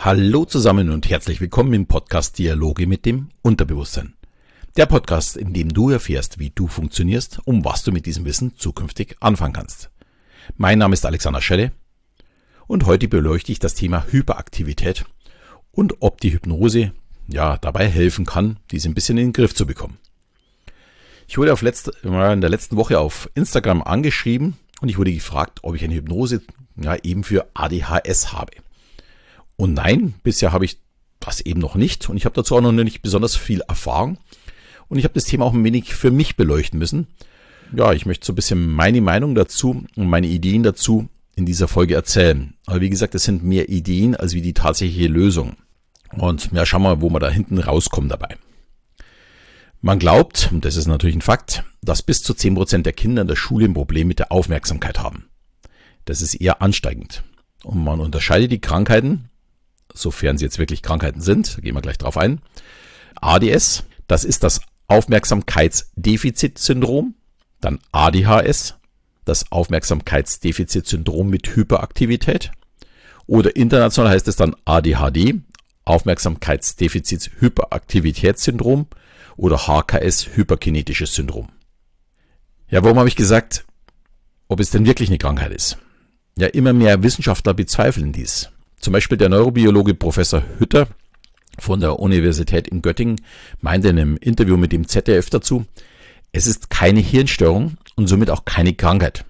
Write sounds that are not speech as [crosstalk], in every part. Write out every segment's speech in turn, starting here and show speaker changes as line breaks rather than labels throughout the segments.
Hallo zusammen und herzlich willkommen im Podcast Dialoge mit dem Unterbewusstsein. Der Podcast, in dem du erfährst, wie du funktionierst, um was du mit diesem Wissen zukünftig anfangen kannst. Mein Name ist Alexander Schelle und heute beleuchte ich das Thema Hyperaktivität und ob die Hypnose ja dabei helfen kann, diese ein bisschen in den Griff zu bekommen. Ich wurde auf letzte, in der letzten Woche auf Instagram angeschrieben und ich wurde gefragt, ob ich eine Hypnose ja, eben für ADHS habe. Und nein, bisher habe ich das eben noch nicht und ich habe dazu auch noch nicht besonders viel Erfahrung. Und ich habe das Thema auch ein wenig für mich beleuchten müssen. Ja, ich möchte so ein bisschen meine Meinung dazu und meine Ideen dazu in dieser Folge erzählen. Aber wie gesagt, es sind mehr Ideen als wie die tatsächliche Lösung. Und ja, schauen wir mal, wo wir da hinten rauskommen dabei. Man glaubt, und das ist natürlich ein Fakt, dass bis zu zehn Prozent der Kinder in der Schule ein Problem mit der Aufmerksamkeit haben. Das ist eher ansteigend. Und man unterscheidet die Krankheiten sofern sie jetzt wirklich Krankheiten sind, gehen wir gleich drauf ein. ADS, das ist das Aufmerksamkeitsdefizitsyndrom, dann ADHS, das Aufmerksamkeitsdefizitsyndrom mit Hyperaktivität oder international heißt es dann ADHD, Aufmerksamkeitsdefizit-Hyperaktivitätssyndrom oder HKS, hyperkinetisches Syndrom. Ja, warum habe ich gesagt, ob es denn wirklich eine Krankheit ist? Ja, immer mehr Wissenschaftler bezweifeln dies. Zum Beispiel der Neurobiologe Professor Hütter von der Universität in Göttingen meinte in einem Interview mit dem ZDF dazu, es ist keine Hirnstörung und somit auch keine Krankheit.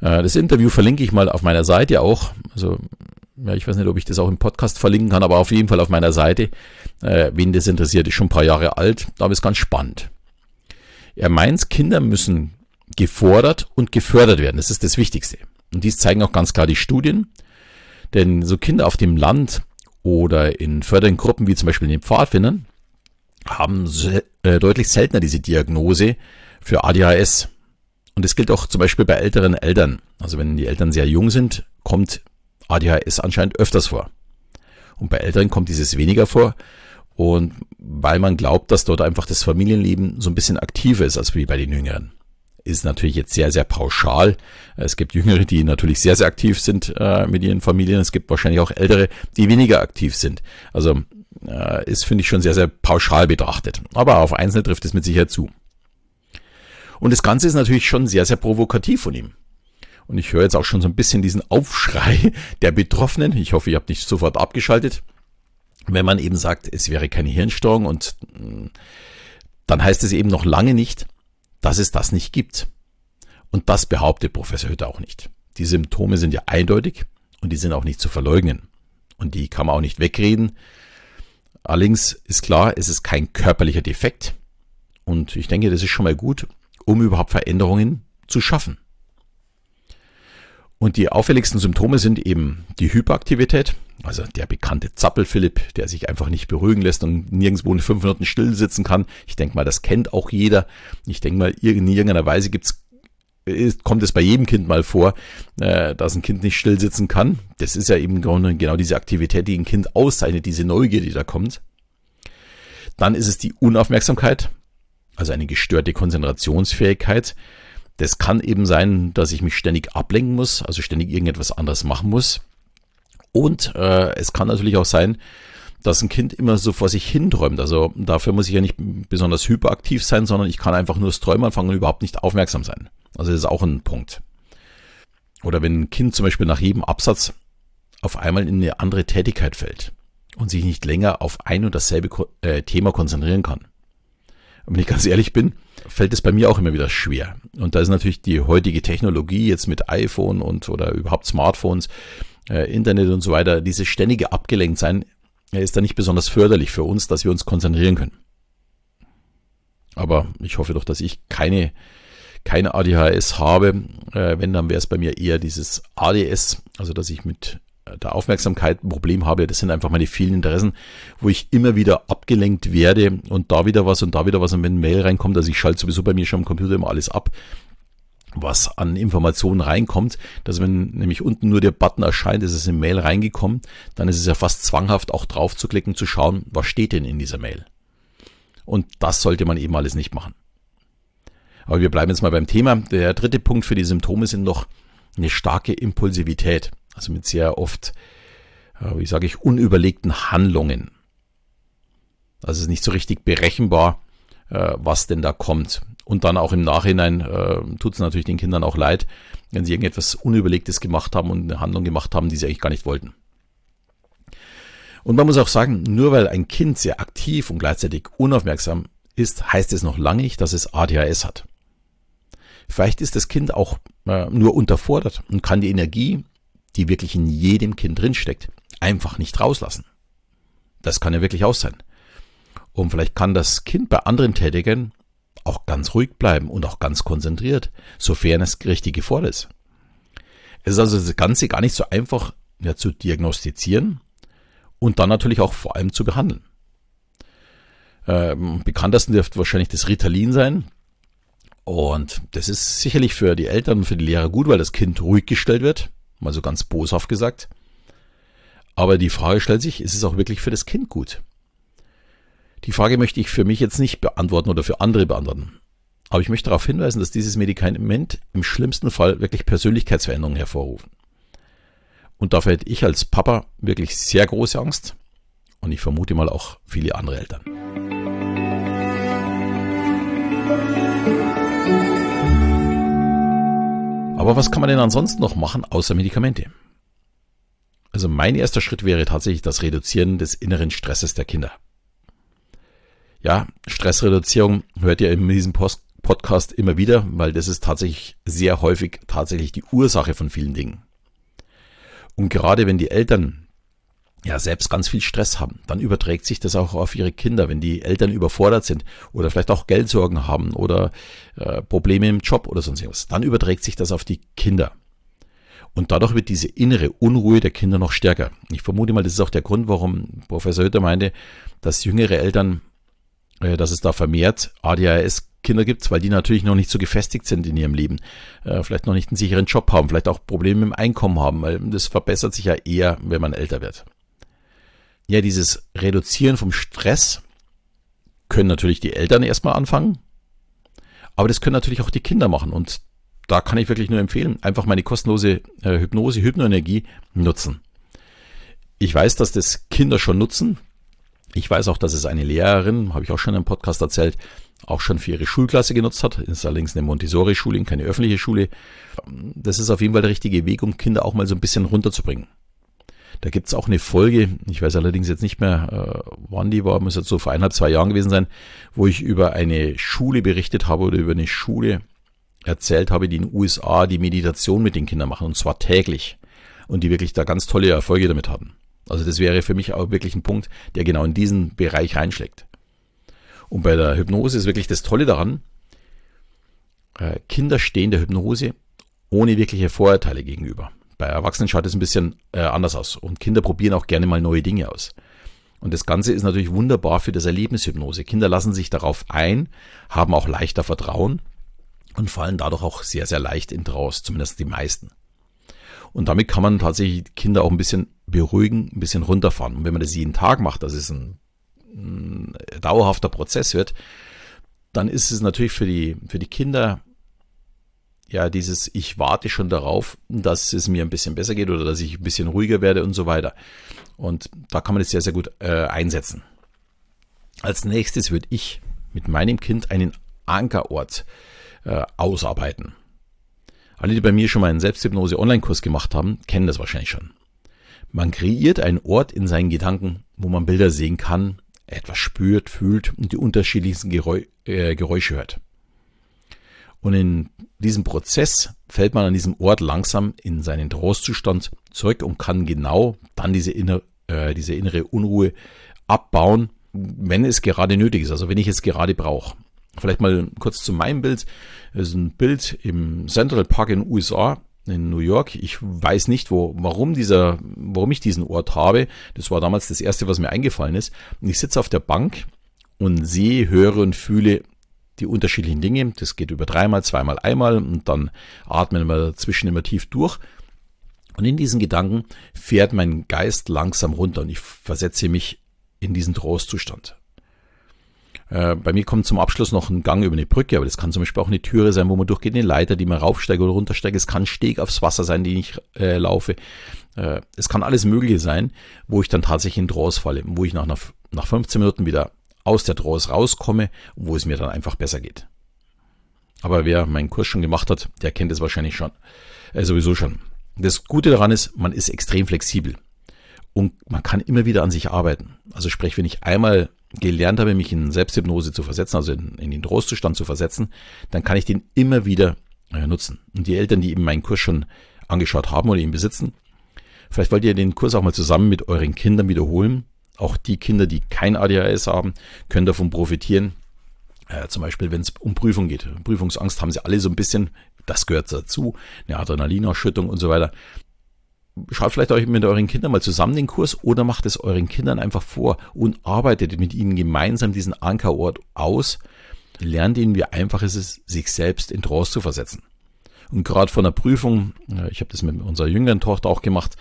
Äh, das Interview verlinke ich mal auf meiner Seite auch. Also, ja, ich weiß nicht, ob ich das auch im Podcast verlinken kann, aber auf jeden Fall auf meiner Seite. Äh, wen das interessiert, ist schon ein paar Jahre alt, aber ist ganz spannend. Er meint, Kinder müssen gefordert und gefördert werden. Das ist das Wichtigste. Und dies zeigen auch ganz klar die Studien. Denn so Kinder auf dem Land oder in fördernden Gruppen wie zum Beispiel in den Pfadfindern haben äh, deutlich seltener diese Diagnose für ADHS. Und das gilt auch zum Beispiel bei älteren Eltern. Also wenn die Eltern sehr jung sind, kommt ADHS anscheinend öfters vor. Und bei Älteren kommt dieses weniger vor. Und weil man glaubt, dass dort einfach das Familienleben so ein bisschen aktiver ist als wie bei den Jüngeren ist natürlich jetzt sehr, sehr pauschal. Es gibt Jüngere, die natürlich sehr, sehr aktiv sind äh, mit ihren Familien. Es gibt wahrscheinlich auch Ältere, die weniger aktiv sind. Also äh, ist, finde ich, schon sehr, sehr pauschal betrachtet. Aber auf Einzelne trifft es mit Sicherheit zu. Und das Ganze ist natürlich schon sehr, sehr provokativ von ihm. Und ich höre jetzt auch schon so ein bisschen diesen Aufschrei [laughs] der Betroffenen. Ich hoffe, ihr habt nicht sofort abgeschaltet. Wenn man eben sagt, es wäre keine Hirnstörung und mm, dann heißt es eben noch lange nicht, dass es das nicht gibt. Und das behauptet Professor Hütter auch nicht. Die Symptome sind ja eindeutig und die sind auch nicht zu verleugnen. Und die kann man auch nicht wegreden. Allerdings ist klar, es ist kein körperlicher Defekt. Und ich denke, das ist schon mal gut, um überhaupt Veränderungen zu schaffen. Und die auffälligsten Symptome sind eben die Hyperaktivität, also der bekannte Zappel-Philipp, der sich einfach nicht beruhigen lässt und nirgendwo in fünf Minuten still sitzen kann. Ich denke mal, das kennt auch jeder. Ich denke mal, in irgendeiner Weise gibt's kommt es bei jedem Kind mal vor, äh, dass ein Kind nicht still sitzen kann. Das ist ja eben genau diese Aktivität, die ein Kind auszeichnet, diese Neugier, die da kommt. Dann ist es die Unaufmerksamkeit, also eine gestörte Konzentrationsfähigkeit. Das kann eben sein, dass ich mich ständig ablenken muss, also ständig irgendetwas anderes machen muss. Und äh, es kann natürlich auch sein, dass ein Kind immer so vor sich hinträumt. Also dafür muss ich ja nicht besonders hyperaktiv sein, sondern ich kann einfach nur das Träumen anfangen und überhaupt nicht aufmerksam sein. Also das ist auch ein Punkt. Oder wenn ein Kind zum Beispiel nach jedem Absatz auf einmal in eine andere Tätigkeit fällt und sich nicht länger auf ein und dasselbe äh, Thema konzentrieren kann. Und wenn ich ganz ehrlich bin, fällt es bei mir auch immer wieder schwer. Und da ist natürlich die heutige Technologie jetzt mit iPhone und oder überhaupt Smartphones, äh, Internet und so weiter, dieses ständige Abgelenktsein äh, ist da nicht besonders förderlich für uns, dass wir uns konzentrieren können. Aber ich hoffe doch, dass ich keine, keine ADHS habe. Äh, wenn, dann wäre es bei mir eher dieses ADS, also dass ich mit der Aufmerksamkeit ein Problem habe. Das sind einfach meine vielen Interessen, wo ich immer wieder abgelenkt werde und da wieder was und da wieder was. Und wenn ein Mail reinkommt, also ich schalte sowieso bei mir schon am Computer immer alles ab, was an Informationen reinkommt, dass wenn nämlich unten nur der Button erscheint, ist es in Mail reingekommen, dann ist es ja fast zwanghaft auch drauf zu klicken, zu schauen, was steht denn in dieser Mail. Und das sollte man eben alles nicht machen. Aber wir bleiben jetzt mal beim Thema. Der dritte Punkt für die Symptome sind noch eine starke Impulsivität. Also mit sehr oft äh, wie sage ich, unüberlegten Handlungen. Es ist nicht so richtig berechenbar, äh, was denn da kommt. Und dann auch im Nachhinein äh, tut es natürlich den Kindern auch leid, wenn sie irgendetwas Unüberlegtes gemacht haben und eine Handlung gemacht haben, die sie eigentlich gar nicht wollten. Und man muss auch sagen, nur weil ein Kind sehr aktiv und gleichzeitig unaufmerksam ist, heißt es noch lange nicht, dass es ADHS hat. Vielleicht ist das Kind auch äh, nur unterfordert und kann die Energie, die wirklich in jedem Kind drinsteckt, einfach nicht rauslassen. Das kann ja wirklich aus sein. Und vielleicht kann das Kind bei anderen Tätigen auch ganz ruhig bleiben und auch ganz konzentriert, sofern es richtig gefordert ist. Es ist also das Ganze gar nicht so einfach ja, zu diagnostizieren und dann natürlich auch vor allem zu behandeln. Ähm, bekanntesten dürfte wahrscheinlich das Ritalin sein. Und das ist sicherlich für die Eltern und für die Lehrer gut, weil das Kind ruhig gestellt wird, mal so ganz boshaft gesagt. Aber die Frage stellt sich, ist es auch wirklich für das Kind gut? Die Frage möchte ich für mich jetzt nicht beantworten oder für andere beantworten. Aber ich möchte darauf hinweisen, dass dieses Medikament im schlimmsten Fall wirklich Persönlichkeitsveränderungen hervorrufen. Und dafür hätte ich als Papa wirklich sehr große Angst. Und ich vermute mal auch viele andere Eltern. Aber was kann man denn ansonsten noch machen außer Medikamente? Also mein erster Schritt wäre tatsächlich das Reduzieren des inneren Stresses der Kinder ja, Stressreduzierung hört ihr in diesem Post Podcast immer wieder, weil das ist tatsächlich sehr häufig tatsächlich die Ursache von vielen Dingen. Und gerade wenn die Eltern ja selbst ganz viel Stress haben, dann überträgt sich das auch auf ihre Kinder, wenn die Eltern überfordert sind oder vielleicht auch Geldsorgen haben oder äh, Probleme im Job oder sonst was, dann überträgt sich das auf die Kinder. Und dadurch wird diese innere Unruhe der Kinder noch stärker. Ich vermute mal, das ist auch der Grund, warum Professor Hütter meinte, dass jüngere Eltern dass es da vermehrt ADHS-Kinder gibt, weil die natürlich noch nicht so gefestigt sind in ihrem Leben, äh, vielleicht noch nicht einen sicheren Job haben, vielleicht auch Probleme dem Einkommen haben, weil das verbessert sich ja eher, wenn man älter wird. Ja, dieses Reduzieren vom Stress können natürlich die Eltern erstmal anfangen, aber das können natürlich auch die Kinder machen und da kann ich wirklich nur empfehlen, einfach meine kostenlose äh, Hypnose, Hypnoenergie nutzen. Ich weiß, dass das Kinder schon nutzen, ich weiß auch, dass es eine Lehrerin, habe ich auch schon im Podcast erzählt, auch schon für ihre Schulklasse genutzt hat. Ist allerdings eine Montessori-Schule, keine öffentliche Schule. Das ist auf jeden Fall der richtige Weg, um Kinder auch mal so ein bisschen runterzubringen. Da gibt's auch eine Folge, ich weiß allerdings jetzt nicht mehr, äh, wann die war, muss jetzt so vor eineinhalb, zwei Jahren gewesen sein, wo ich über eine Schule berichtet habe oder über eine Schule erzählt habe, die in den USA die Meditation mit den Kindern machen, und zwar täglich. Und die wirklich da ganz tolle Erfolge damit hatten. Also das wäre für mich auch wirklich ein Punkt, der genau in diesen Bereich reinschlägt. Und bei der Hypnose ist wirklich das Tolle daran, äh, Kinder stehen der Hypnose ohne wirkliche Vorurteile gegenüber. Bei Erwachsenen schaut es ein bisschen äh, anders aus und Kinder probieren auch gerne mal neue Dinge aus. Und das Ganze ist natürlich wunderbar für das Erlebnishypnose. Kinder lassen sich darauf ein, haben auch leichter Vertrauen und fallen dadurch auch sehr, sehr leicht in Trance, zumindest die meisten. Und damit kann man tatsächlich Kinder auch ein bisschen beruhigen, ein bisschen runterfahren. Und wenn man das jeden Tag macht, dass es ein, ein dauerhafter Prozess wird, dann ist es natürlich für die, für die Kinder ja dieses, ich warte schon darauf, dass es mir ein bisschen besser geht oder dass ich ein bisschen ruhiger werde und so weiter. Und da kann man es sehr, sehr gut äh, einsetzen. Als nächstes würde ich mit meinem Kind einen Ankerort äh, ausarbeiten. Alle, die bei mir schon mal einen Selbsthypnose-Online-Kurs gemacht haben, kennen das wahrscheinlich schon. Man kreiert einen Ort in seinen Gedanken, wo man Bilder sehen kann, etwas spürt, fühlt und die unterschiedlichsten Geräu äh, Geräusche hört. Und in diesem Prozess fällt man an diesem Ort langsam in seinen Trostzustand zurück und kann genau dann diese, inner, äh, diese innere Unruhe abbauen, wenn es gerade nötig ist, also wenn ich es gerade brauche. Vielleicht mal kurz zu meinem Bild. Es ist ein Bild im Central Park in den USA, in New York. Ich weiß nicht, wo, warum dieser, warum ich diesen Ort habe. Das war damals das erste, was mir eingefallen ist. Und ich sitze auf der Bank und sehe, höre und fühle die unterschiedlichen Dinge. Das geht über dreimal, zweimal, einmal und dann atmen wir dazwischen immer tief durch. Und in diesen Gedanken fährt mein Geist langsam runter und ich versetze mich in diesen Trostzustand. Äh, bei mir kommt zum Abschluss noch ein Gang über eine Brücke, aber das kann zum Beispiel auch eine Türe sein, wo man durchgeht, eine Leiter, die man raufsteigt oder runtersteigt. Es kann Steg aufs Wasser sein, den ich äh, laufe. Äh, es kann alles Mögliche sein, wo ich dann tatsächlich in Trance falle, wo ich nach, nach 15 Minuten wieder aus der Trance rauskomme, wo es mir dann einfach besser geht. Aber wer meinen Kurs schon gemacht hat, der kennt es wahrscheinlich schon, äh, sowieso schon. Das Gute daran ist, man ist extrem flexibel und man kann immer wieder an sich arbeiten. Also sprich, wenn ich einmal gelernt habe, mich in Selbsthypnose zu versetzen, also in, in den Trostzustand zu versetzen, dann kann ich den immer wieder äh, nutzen. Und die Eltern, die eben meinen Kurs schon angeschaut haben oder ihn besitzen, vielleicht wollt ihr den Kurs auch mal zusammen mit euren Kindern wiederholen. Auch die Kinder, die kein ADHS haben, können davon profitieren. Äh, zum Beispiel, wenn es um Prüfung geht. Prüfungsangst haben sie alle so ein bisschen. Das gehört dazu. Eine Adrenalinausschüttung und so weiter schaut vielleicht euch mit euren Kindern mal zusammen den Kurs oder macht es euren Kindern einfach vor und arbeitet mit ihnen gemeinsam diesen Ankerort aus. Lernt ihnen, wie einfach es ist, sich selbst in Trance zu versetzen. Und gerade von der Prüfung, ich habe das mit unserer jüngeren Tochter auch gemacht,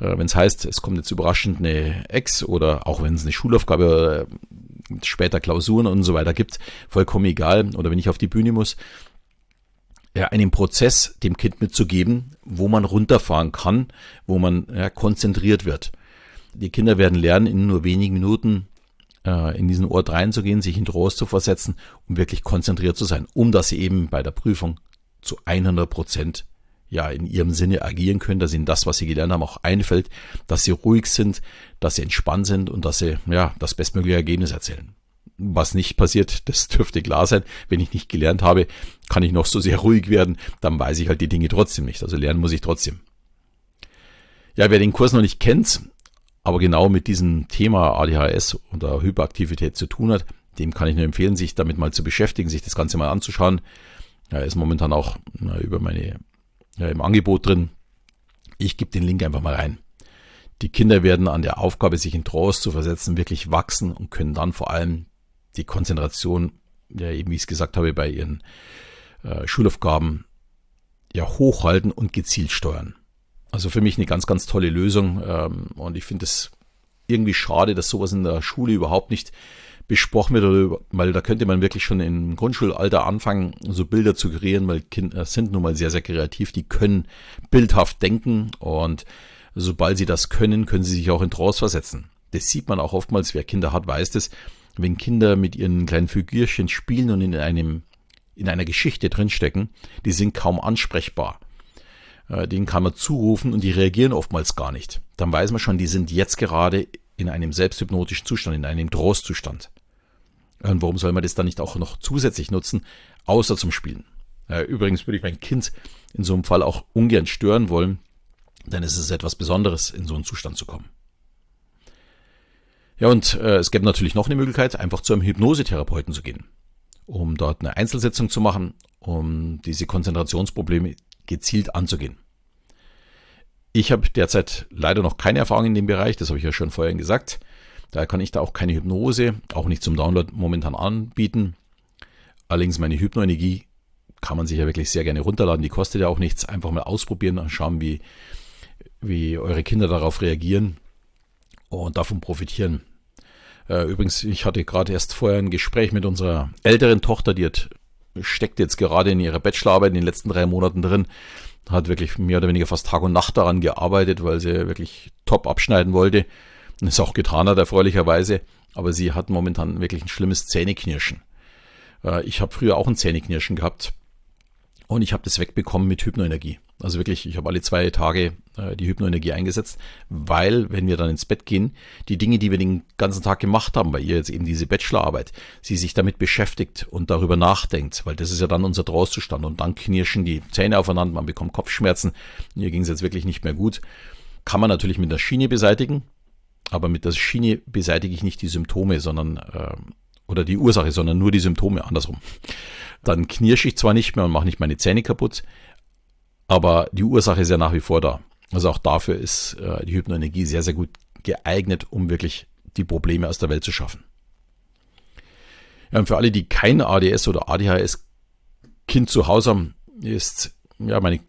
äh, wenn es heißt, es kommt jetzt überraschend eine Ex oder auch wenn es eine Schulaufgabe, äh, später Klausuren und so weiter gibt, vollkommen egal, oder wenn ich auf die Bühne muss, ja, einen Prozess dem Kind mitzugeben, wo man runterfahren kann, wo man ja, konzentriert wird. Die Kinder werden lernen, in nur wenigen Minuten äh, in diesen Ort reinzugehen, sich in Trost zu versetzen, um wirklich konzentriert zu sein, um dass sie eben bei der Prüfung zu 100 Prozent ja in ihrem Sinne agieren können, dass ihnen das, was sie gelernt haben, auch einfällt, dass sie ruhig sind, dass sie entspannt sind und dass sie ja das bestmögliche Ergebnis erzählen was nicht passiert, das [laughs] dürfte klar sein. Wenn ich nicht gelernt habe, kann ich noch so sehr ruhig werden, dann weiß ich halt die Dinge trotzdem nicht. Also lernen muss ich trotzdem. Ja, wer den Kurs noch nicht kennt, aber genau mit diesem Thema ADHS oder Hyperaktivität zu tun hat, dem kann ich nur empfehlen, sich damit mal zu beschäftigen, sich das Ganze mal anzuschauen. Er ist momentan auch na, über meine ja, im Angebot drin. Ich gebe den Link einfach mal rein. Die Kinder werden an der Aufgabe, sich in Trance zu versetzen, wirklich wachsen und können dann vor allem die Konzentration, ja eben wie ich es gesagt habe, bei ihren äh, Schulaufgaben ja hochhalten und gezielt steuern. Also für mich eine ganz, ganz tolle Lösung ähm, und ich finde es irgendwie schade, dass sowas in der Schule überhaupt nicht besprochen wird, weil da könnte man wirklich schon im Grundschulalter anfangen, so Bilder zu kreieren, weil Kinder sind nun mal sehr, sehr kreativ, die können bildhaft denken und sobald sie das können, können sie sich auch in Trance versetzen. Das sieht man auch oftmals, wer Kinder hat, weiß das, wenn Kinder mit ihren kleinen Figürchen spielen und in einem in einer Geschichte drinstecken, die sind kaum ansprechbar. Äh, denen kann man zurufen und die reagieren oftmals gar nicht. Dann weiß man schon, die sind jetzt gerade in einem selbsthypnotischen Zustand, in einem Trostzustand. Und warum soll man das dann nicht auch noch zusätzlich nutzen, außer zum Spielen? Übrigens würde ich mein Kind in so einem Fall auch ungern stören wollen, denn es ist etwas Besonderes, in so einen Zustand zu kommen. Ja, und äh, es gäbe natürlich noch eine Möglichkeit, einfach zu einem Hypnosetherapeuten zu gehen, um dort eine Einzelsitzung zu machen, um diese Konzentrationsprobleme gezielt anzugehen. Ich habe derzeit leider noch keine Erfahrung in dem Bereich, das habe ich ja schon vorhin gesagt. Daher kann ich da auch keine Hypnose, auch nicht zum Download momentan anbieten. Allerdings meine Hypnoenergie kann man sich ja wirklich sehr gerne runterladen. Die kostet ja auch nichts. Einfach mal ausprobieren und schauen, wie, wie eure Kinder darauf reagieren und davon profitieren. Äh, übrigens, ich hatte gerade erst vorher ein Gespräch mit unserer älteren Tochter, die hat, steckt jetzt gerade in ihrer Bachelorarbeit in den letzten drei Monaten drin, hat wirklich mehr oder weniger fast Tag und Nacht daran gearbeitet, weil sie wirklich top abschneiden wollte. Und es auch getan hat, erfreulicherweise. Aber sie hat momentan wirklich ein schlimmes Zähneknirschen. Äh, ich habe früher auch ein Zähneknirschen gehabt und ich habe das wegbekommen mit Hypnoenergie. Also wirklich, ich habe alle zwei Tage äh, die Hypnoenergie eingesetzt, weil, wenn wir dann ins Bett gehen, die Dinge, die wir den ganzen Tag gemacht haben, bei ihr jetzt eben diese Bachelorarbeit, sie sich damit beschäftigt und darüber nachdenkt, weil das ist ja dann unser Trauzustand und dann knirschen die Zähne aufeinander, man bekommt Kopfschmerzen, mir ging es jetzt wirklich nicht mehr gut. Kann man natürlich mit der Schiene beseitigen, aber mit der Schiene beseitige ich nicht die Symptome, sondern äh, oder die Ursache, sondern nur die Symptome andersrum. Dann knirsche ich zwar nicht mehr und mache nicht meine Zähne kaputt, aber die Ursache ist ja nach wie vor da. Also auch dafür ist äh, die Hypnoenergie sehr, sehr gut geeignet, um wirklich die Probleme aus der Welt zu schaffen. Ja, und für alle, die kein ADS oder ADHS-Kind zu Hause haben, ist ja meine,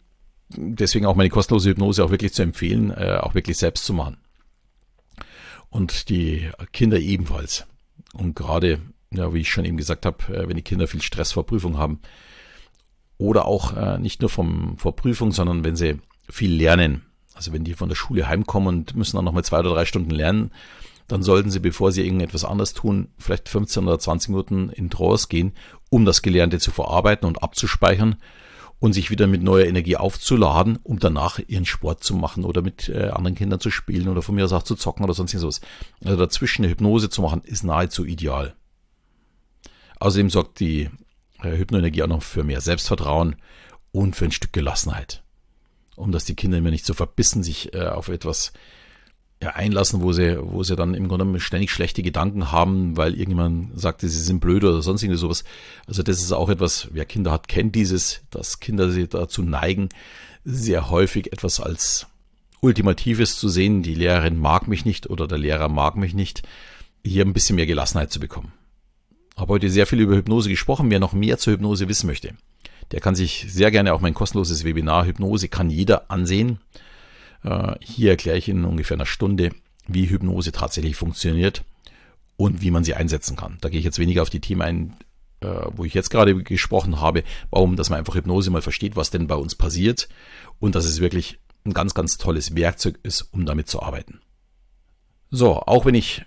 deswegen auch meine kostenlose Hypnose auch wirklich zu empfehlen, äh, auch wirklich selbst zu machen. Und die Kinder ebenfalls. Und gerade ja, wie ich schon eben gesagt habe, äh, wenn die Kinder viel Stress vor Prüfung haben. Oder auch äh, nicht nur vom, vor Prüfung, sondern wenn sie viel lernen. Also wenn die von der Schule heimkommen und müssen dann nochmal zwei oder drei Stunden lernen, dann sollten sie, bevor sie irgendetwas anderes tun, vielleicht 15 oder 20 Minuten in Trance gehen, um das Gelernte zu verarbeiten und abzuspeichern und sich wieder mit neuer Energie aufzuladen, um danach ihren Sport zu machen oder mit äh, anderen Kindern zu spielen oder von mir aus auch zu zocken oder sonst sowas. Also dazwischen eine Hypnose zu machen, ist nahezu ideal. Außerdem sorgt die Hypnoenergie auch noch für mehr Selbstvertrauen und für ein Stück Gelassenheit. Um dass die Kinder immer nicht so verbissen sich äh, auf etwas ja, einlassen, wo sie, wo sie dann im Grunde ständig schlechte Gedanken haben, weil irgendjemand sagte, sie sind blöd oder sonst irgendwie sowas. Also das ist auch etwas, wer Kinder hat, kennt dieses, dass Kinder sie dazu neigen, sehr häufig etwas als Ultimatives zu sehen. Die Lehrerin mag mich nicht oder der Lehrer mag mich nicht. Hier ein bisschen mehr Gelassenheit zu bekommen. Habe heute sehr viel über Hypnose gesprochen. Wer noch mehr zur Hypnose wissen möchte, der kann sich sehr gerne auch mein kostenloses Webinar Hypnose kann jeder ansehen. Äh, hier erkläre ich in ungefähr einer Stunde, wie Hypnose tatsächlich funktioniert und wie man sie einsetzen kann. Da gehe ich jetzt weniger auf die Themen ein, äh, wo ich jetzt gerade gesprochen habe, warum, dass man einfach Hypnose mal versteht, was denn bei uns passiert und dass es wirklich ein ganz, ganz tolles Werkzeug ist, um damit zu arbeiten. So, auch wenn ich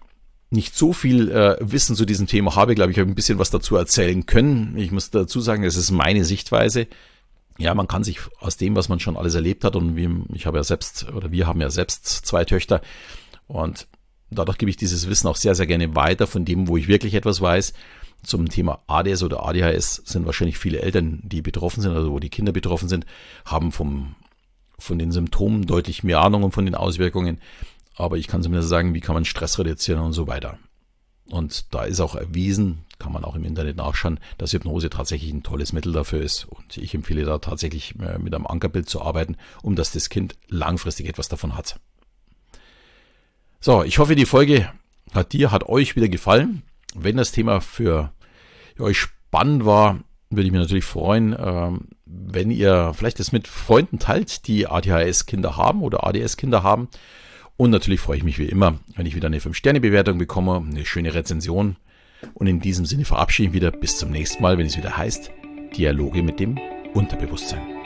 nicht so viel äh, Wissen zu diesem Thema habe, glaube ich, habe ein bisschen was dazu erzählen können. Ich muss dazu sagen, es ist meine Sichtweise ja, man kann sich aus dem, was man schon alles erlebt hat, und wie, ich habe ja selbst, oder wir haben ja selbst zwei Töchter, und dadurch gebe ich dieses Wissen auch sehr, sehr gerne weiter von dem, wo ich wirklich etwas weiß. Zum Thema ADS oder ADHS sind wahrscheinlich viele Eltern, die betroffen sind, also wo die Kinder betroffen sind, haben vom, von den Symptomen deutlich mehr Ahnung und von den Auswirkungen. Aber ich kann zumindest sagen, wie kann man Stress reduzieren und so weiter. Und da ist auch erwiesen, kann man auch im Internet nachschauen, dass Hypnose tatsächlich ein tolles Mittel dafür ist. Und ich empfehle da tatsächlich äh, mit einem Ankerbild zu arbeiten, um dass das Kind langfristig etwas davon hat. So, ich hoffe, die Folge hat dir, hat euch wieder gefallen. Wenn das Thema für euch spannend war, würde ich mich natürlich freuen, ähm, wenn ihr vielleicht das mit Freunden teilt, die ADHS-Kinder haben oder ADS-Kinder haben und natürlich freue ich mich wie immer, wenn ich wieder eine 5-Sterne-Bewertung bekomme, eine schöne Rezension. Und in diesem Sinne verabschiede ich mich wieder bis zum nächsten Mal, wenn es wieder heißt Dialoge mit dem Unterbewusstsein.